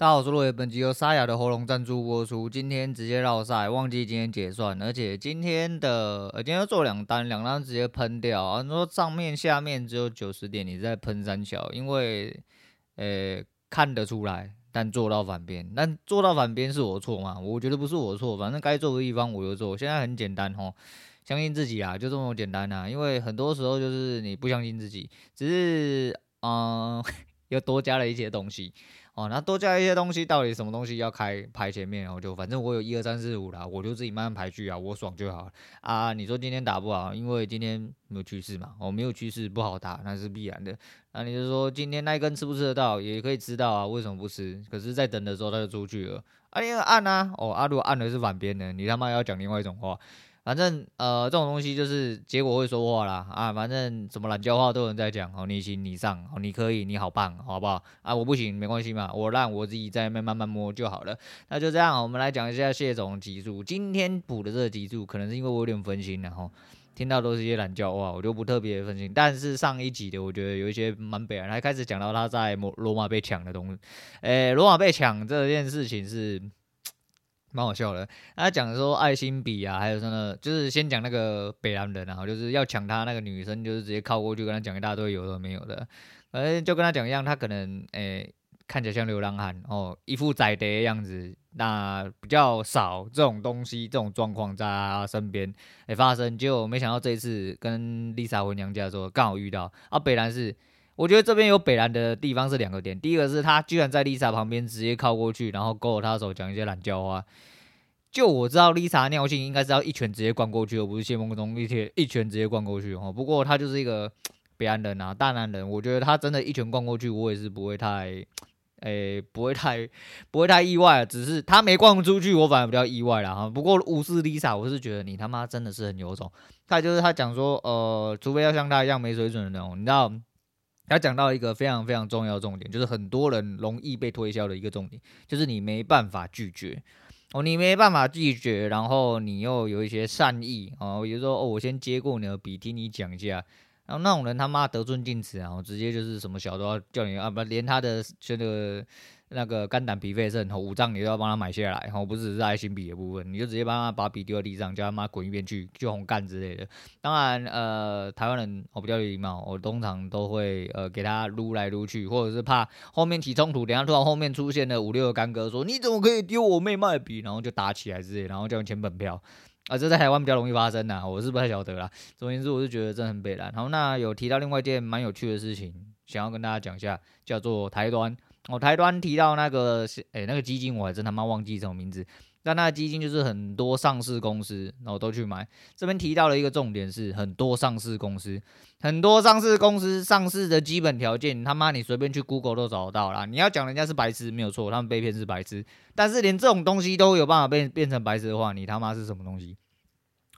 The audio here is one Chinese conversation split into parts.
大家好，我是洛爷，本集由沙哑的喉咙赞助播出。今天直接绕赛，忘记今天结算，而且今天的呃，今天要做两单，两单直接喷掉啊！说上面下面只有九十点，你在喷三小，因为呃看得出来，但做到反边，但做到反边是我错吗？我觉得不是我错，反正该做的地方我就做。现在很简单吼，相信自己啊，就这么简单啊！因为很多时候就是你不相信自己，只是嗯、又多加了一些东西。哦，那多加一些东西，到底什么东西要开排前面？然后就反正我有一二三四五啦，我就自己慢慢排序啊，我爽就好啊。你说今天打不好，因为今天没有趋势嘛，哦，没有趋势不好打，那是必然的。那你就说今天那一根吃不吃得到，也可以吃到啊，为什么不吃？可是，在等的时候他就出去了，啊，你按啊，哦，啊，如果按的是反边的，你他妈要讲另外一种话。反正呃，这种东西就是结果会说话啦啊！反正什么懒叫话都有人在讲哦，你行你上哦，你可以你好棒，好不好啊？我不行没关系嘛，我让我自己在那边慢慢摸就好了。那就这样，我们来讲一下谢总集数。今天补的这个集数，可能是因为我有点分心，然后听到都是一些懒叫话，我就不特别分心。但是上一集的，我觉得有一些蛮北然，还开始讲到他在罗马被抢的东西。诶、罗马被抢这件事情是。蛮好笑的，他讲说爱心笔啊，还有什么，就是先讲那个北兰人啊，就是要抢他那个女生，就是直接靠过去跟他讲一大堆有的没有的，反正就跟他讲一样，他可能诶、看起来像流浪汉哦，一副宰的样子，那比较少这种东西这种状况在他身边诶发生，结果没想到这一次跟丽莎回娘家的时候刚好遇到。啊，北兰是。我觉得这边有北兰的地方是两个点，第一个是他居然在 Lisa 旁边直接靠过去，然后勾着他的手讲一些懒叫话。就我知道 Lisa 尿性应该是要一拳直接灌过去，而不是谢梦中一拳一拳直接灌过去哦。不过他就是一个北兰人啊，大男人，我觉得他真的一拳灌过去，我也是不会太，诶、不会太不会太意外，只是他没灌出去，我反而比较意外了哈。不过无视 Lisa，，我是觉得你他妈真的是很有种。他就是他讲说，呃，除非要像他一样没水准的那种，你知道。他讲到一个非常非常重要的重点，就是很多人容易被推销的一个重点，就是你没办法拒绝哦，你没办法拒绝，然后你又有一些善意哦，比如说哦，我先接过你的笔，听你讲一下，然后那种人他妈得寸进尺啊，然后直接就是什么小都要叫你啊，不连他的这个。那个肝胆脾肺肾五脏你都要帮他买下来，然后，不只是爱心笔的部分，你就直接帮他把笔丢在地上，叫他妈滚一边去，就红干之类的。当然，呃，台湾人我比较有礼貌，我通常都会呃给他撸来撸去，或者是怕后面起冲突，等下突然后面出现了五六个干哥说你怎么可以丢我妹卖笔，然后就打起来之类，然后叫你签本票，啊，这在台湾比较容易发生呐，我是不太晓得啦。总而言之，我是觉得这很北。然后那有提到另外一件蛮有趣的事情，想要跟大家讲一下，叫做台端。我、台端提到那个诶、欸，那个基金我还真他妈忘记什么名字，但那个基金就是很多上市公司，然后都去买。这边提到了一个重点是，很多上市公司，很多上市公司上市的基本条件，他妈你随便去 Google 都找得到啦。你要讲人家是白痴没有错，他们被骗是白痴，但是连这种东西都有办法变变成白痴的话，你他妈是什么东西？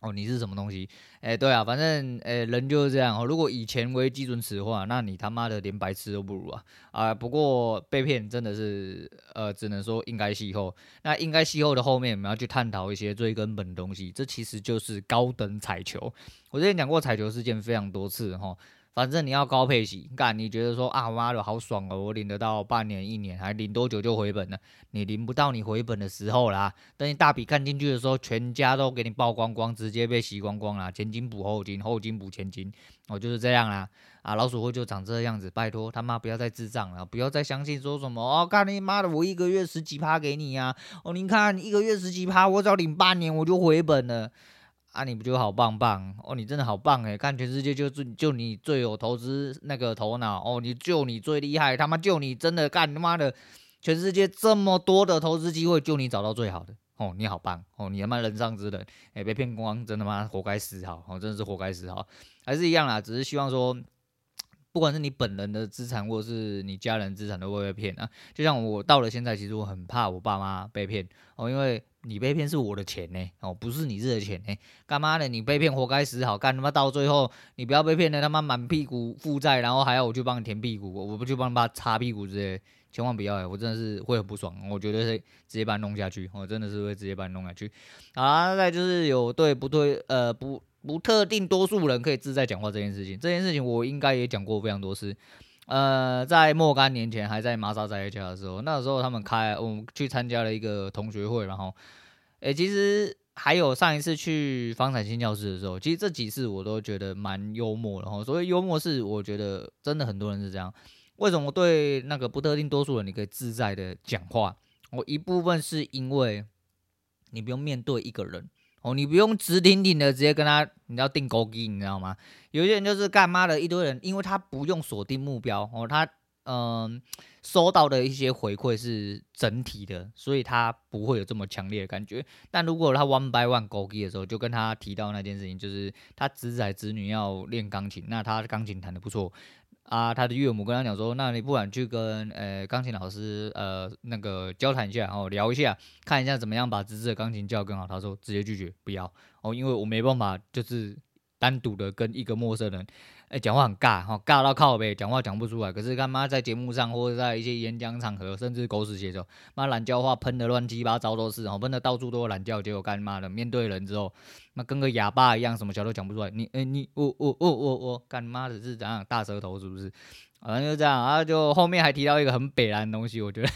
哦，你是什么东西？哎、对啊，反正哎、人就是这样哦。如果以前为基准尺的话，那你他妈的连白痴都不如啊！啊，不过被骗真的是，呃，只能说应该息后。那应该息后的后面，我们要去探讨一些最根本的东西。这其实就是高等彩球。我之前讲过彩球事件非常多次哈。反正你要高配息，干你觉得说啊，妈的好爽哦，我领得到半年一年，还领多久就回本了？你领不到你回本的时候啦，等你大笔看进去的时候，全家都给你爆光光，直接被洗光光啦，前金补后金，后金补前金，哦就是这样啦。啊，老鼠会就长这样子，拜托他妈不要再智障了，不要再相信说什么哦，干你妈的，我一个月十几趴给你啊，哦你看一个月十几趴，我只要领半年我就回本了。啊，你不就好棒棒哦？你真的好棒诶，看全世界就就就你最有投资那个头脑哦，你就你最厉害，他妈就你真的干他妈的，全世界这么多的投资机会，就你找到最好的哦，你好棒哦，你他妈人上之人，诶，被骗光，真的吗？活该死好哦，真的是活该死好，还是一样啦，只是希望说，不管是你本人的资产，或者是你家人资产，都会被骗啊。就像我到了现在，其实我很怕我爸妈被骗哦，因为。你被骗是我的钱呢，哦，不是你自己的钱呢，干嘛呢？你被骗活该死好干，他妈到最后你不要被骗了，他妈满屁股负债，然后还要我去帮你填屁股，我不去帮他擦屁股之类，千万不要哎，我真的是会很不爽，我觉得是直接把你弄下去，我真的是会直接把你弄下去。好啦，再就是有对不对，呃，不不特定多数人可以自在讲话这件事情，这件事情我应该也讲过非常多次。呃，在若干年前还在玛莎在家的时候，那时候他们开，我们去参加了一个同学会，然后，诶、其实还有上一次去房产新教室的时候，其实这几次我都觉得蛮幽默的哈。所谓幽默是，我觉得真的很多人是这样。为什么对那个不特定多数人你可以自在的讲话？我一部分是因为你不用面对一个人。哦，你不用直挺挺的直接跟他，你要定勾机，你知道吗？有些人就是干嘛的一堆人，因为他不用锁定目标哦，他嗯、呃、收到的一些回馈是整体的，所以他不会有这么强烈的感觉。但如果他 one by one 勾机的时候，就跟他提到那件事情，就是他侄仔侄女要练钢琴，那他钢琴弹得不错。啊，他的岳母跟他讲说，那你不管去跟呃钢琴老师呃那个交谈一下，然后聊一下，看一下怎么样把侄子的钢琴教更好。他说直接拒绝不要哦，因为我没办法就是单独的跟一个陌生人。哎，讲话很尬哈，尬到靠北，讲话讲不出来。可是干嘛在节目上或者在一些演讲场合，甚至狗屎写手，妈懒叫话喷的乱七八糟都是，哦，喷的到处都有懒叫，结果干嘛的？面对人之后，那跟个哑巴一样，什么小都讲不出来。你哎你我我我我我干妈的是怎样大舌头是不是？反正就这样啊，就后面还提到一个很北烂的东西，我觉得，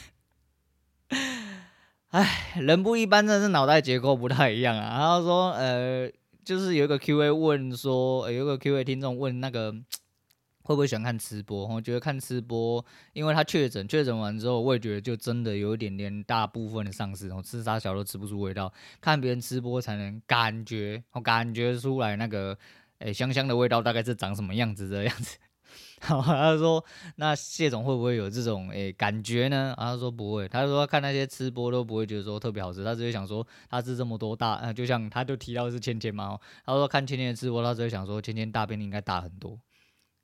哎，人不一般，真的是脑袋结构不太一样啊。然后说呃。就是有一个 Q&A 问说，有一个 Q&A 听众问那个 会不会喜欢看吃播？我觉得看吃播，因为他确诊，确诊完之后，我也觉得就真的有一点点大部分的丧尸，然后吃啥小都吃不出味道。看别人吃播才能感觉，我感觉出来那个诶、香香的味道大概是长什么样子的样子。好，他说：“那谢总会不会有这种诶、感觉呢？”啊，他说不会，他说看那些吃播都不会觉得说特别好吃，他只会想说他吃这么多大，呃，就像他就提到是芊芊嘛，他说看芊芊的吃播，他只会想说芊芊大便应该大很多，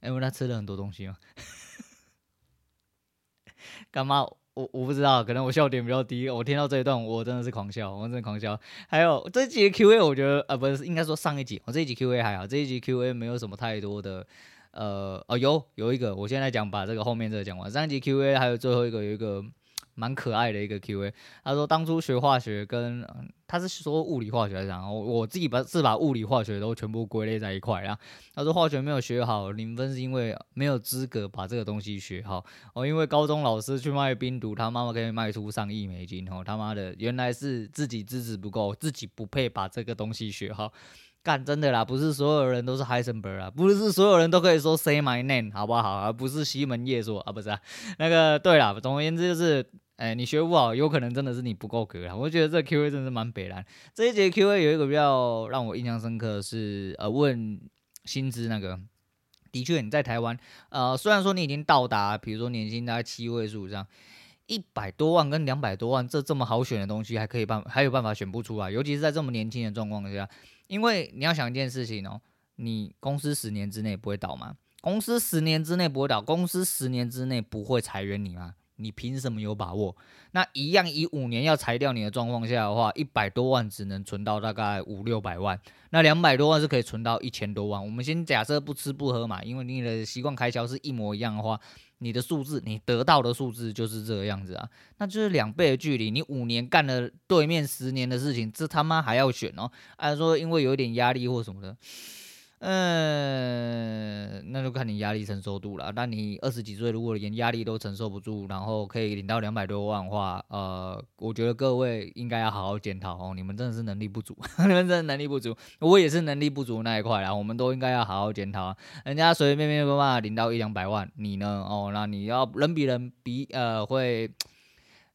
因为他吃了很多东西嘛。干嘛？我我不知道，可能我笑点比较低，我听到这一段我真的是狂笑，我真的狂笑。还有这一集 Q&A，我觉得呃不是，应该说上一集，我这一集 Q&A 还好，这一集 Q&A 没有什么太多的。呃哦有有一个，我现在讲把这个后面这个讲完。上一集 Q&A 还有最后一个有一个蛮可爱的一个 Q&A，他说当初学化学跟他是说物理化学来讲，我我自己把是把物理化学都全部归类在一块啊。他说化学没有学好，零分是因为没有资格把这个东西学好哦，因为高中老师去卖冰毒，他妈妈可以卖出上亿美金哦，他妈的原来是自己资质不够，自己不配把这个东西学好。干真的啦，不是所有人都是 Heisenberg 啊，不是所有人都可以说 Say my name 好不好？而不是西门叶说啊，不是啊，那个对啦，总而言之就是，哎、你学不好，有可能真的是你不够格啊。我觉得这 Q A 真是蛮北烂。这一节 Q A 有一个比较让我印象深刻的是，呃，问薪资那个，的确你在台湾，呃，虽然说你已经到达，比如说年薪大概七位数这样，一百多万跟两百多万这这么好选的东西，还可以办，还有办法选不出来，尤其是在这么年轻的状况下。因为你要想一件事情哦，你公司十年之内不会倒吗？公司十年之内不会倒，公司十年之内不会裁员你吗？你凭什么有把握？那一样以五年要裁掉你的状况下的话，一百多万只能存到大概五六百万，那两百多万是可以存到一千多万。我们先假设不吃不喝嘛，因为你的习惯开销是一模一样的话。你的数字，你得到的数字就是这个样子啊，那就是两倍的距离。你五年干了对面十年的事情，这他妈还要选哦？按说因为有点压力或什么的。嗯，那就看你压力承受度了。那你二十几岁，如果连压力都承受不住，然后可以领到两百多万的话，呃，我觉得各位应该要好好检讨哦。你们真的是能力不足，你们真的能力不足，我也是能力不足那一块啊。我们都应该要好好检讨。人家随随便便没办法领到一两百万，你呢？哦，那你要人比人比，呃，会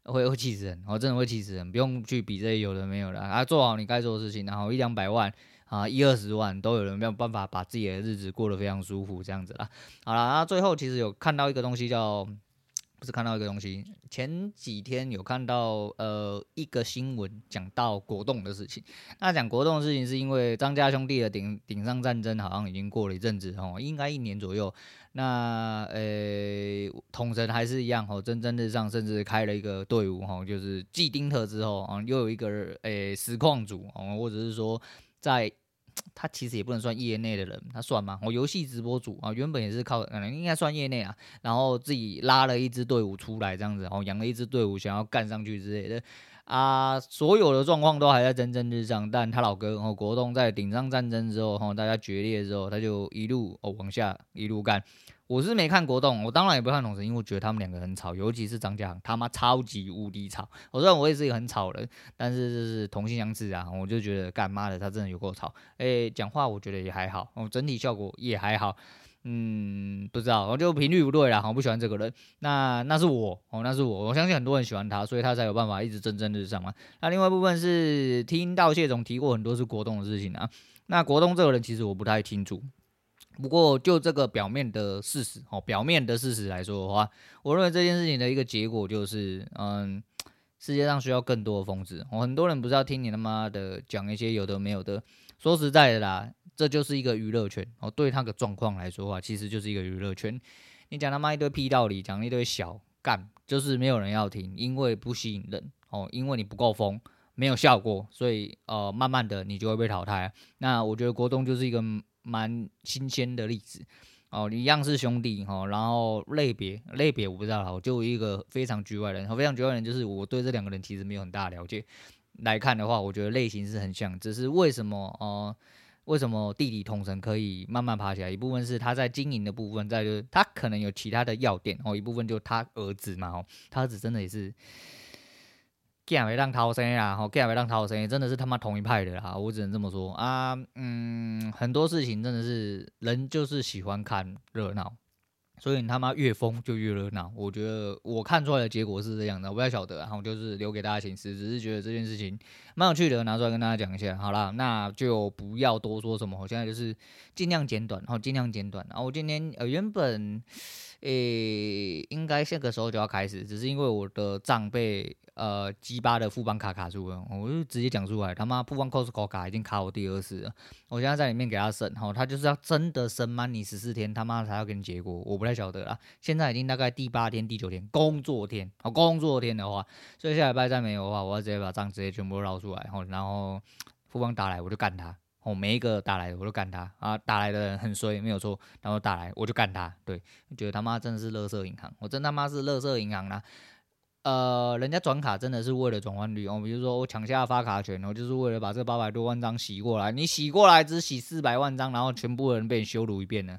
会会气死人，我真的会气死人。不用去比这些有的没有的啊，做好你该做的事情，然后一两百万。啊，一二十万都有人没有办法把自己的日子过得非常舒服，这样子啦。好了，那最后其实有看到一个东西叫，不是看到一个东西，前几天有看到呃一个新闻讲到国栋的事情。那讲国栋的事情是因为张家兄弟的顶顶上战争好像已经过了一阵子哦，应该一年左右。那呃统神还是一样哦，蒸蒸日上，甚至开了一个队伍哦，就是继丁特之后啊，又有一个诶实况组哦，或者是说。在他其实也不能算业内的人，他算吗？我游戏直播主啊，原本也是靠，可能应该算业内啊，然后自己拉了一支队伍出来这样子，然后养了一支队伍想要干上去之类的啊，所有的状况都还在蒸蒸日上。但他老哥哦，国栋在顶上战争之后，哦，大家决裂之后，他就一路哦往下一路干。我是没看国栋，我当然也不看统神，因为我觉得他们两个很吵，尤其是张家航，他妈超级无敌吵。我虽然我也是一个很吵的人，但是就是同性相斥啊，我就觉得干妈的他真的有够吵。诶、讲话我觉得也还好，哦，整体效果也还好。嗯，不知道，我就频率不对啦，我不喜欢这个人。那那是我哦，那是我，我相信很多人喜欢他，所以他才有办法一直蒸蒸日上嘛。那另外一部分是听到谢总提过很多是国栋的事情啊。那国栋这个人其实我不太清楚。不过，就这个表面的事实哦，表面的事实来说的话，我认为这件事情的一个结果就是，嗯，世界上需要更多的疯子。我很多人不是要听你他妈的讲一些有的没有的。说实在的啦，这就是一个娱乐圈哦。对他的状况来说的话，其实就是一个娱乐圈。你讲他妈一堆屁道理，讲一堆小干，就是没有人要听，因为不吸引人哦，因为你不够疯，没有效果，所以呃，慢慢的你就会被淘汰。那我觉得国栋就是一个。蛮新鲜的例子哦，一样是兄弟哈，然后类别类别我不知道，我就一个非常局外人，非常局外人就是我对这两个人其实没有很大的了解。来看的话，我觉得类型是很像，只是为什么哦、呃？为什么弟弟同城可以慢慢爬起来？一部分是他在经营的部分，再就是他可能有其他的要点哦，一部分就他儿子嘛哦，他儿子真的也是。干没让逃生啊，吼，干没让逃生，真的是他妈同一派的啦，我只能这么说啊，嗯，很多事情真的是人就是喜欢看热闹，所以你他妈越疯就越热闹。我觉得我看出来的结果是这样的，我不太晓得，然后就是留给大家请示，只是觉得这件事情蛮有趣的，拿出来跟大家讲一下。好啦，那就不要多说什么，我现在就是尽量简短，然后尽量简短。然后我今天呃原本诶应该这个时候就要开始，只是因为我的账被。呃，鸡巴的副邦卡卡住了，我就直接讲出来，他妈副邦 Costco 卡已经卡我第二次了，我现在在里面给他审，哈，他就是要真的审满你十四天，他妈才要给你结果，我不太晓得啦，现在已经大概第八天、第九天工作天，好工作天的话，所以下礼拜再没有的话，我要直接把账直接全部捞出出来，然后富邦打来我就干他，哦，每一个打来的我就干他，啊，打来的人很衰没有错，然后打来我就干他，对，觉得他妈真的是乐色银行，我真他妈是乐色银行啦。呃，人家转卡真的是为了转换率哦，比如说我抢下发卡权我，就是为了把这八百多万张洗过来。你洗过来只洗四百万张，然后全部人被你羞辱一遍呢？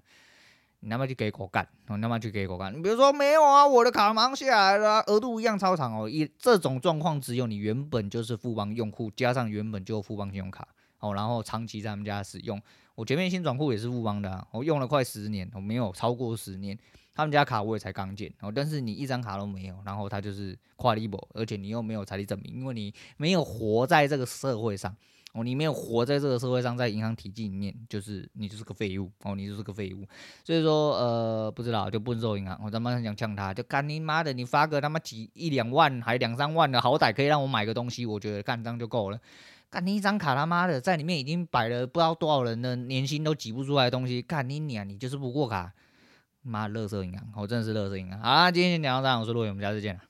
你他妈就给狗干，你他妈就给狗干。你比如说没有啊，我的卡忙下来了，额度一样超长哦。一这种状况只有你原本就是富邦用户，加上原本就有富邦信用卡哦，然后长期在他们家使用。我前面新转户也是富邦的，我用了快十年，我没有超过十年。他们家卡我也才刚建哦，但是你一张卡都没有，然后他就是跨立博，而且你又没有财力证明，因为你没有活在这个社会上哦，你没有活在这个社会上，在银行体系里面，就是你就是个废物哦，你就是个废物。所以说呃，不知道就不能做银行，我他妈很想呛他，就干你妈的，你发个他妈几一两万还两三万的，好歹可以让我买个东西，我觉得干张就够了。干你一张卡他妈的在里面已经摆了不知道多少人的年薪都挤不出来的东西，干你娘，你就是不过卡。妈，乐色银行，我真的是乐色银行。好啦，今天先聊到这，我是陆伟，我们下次见。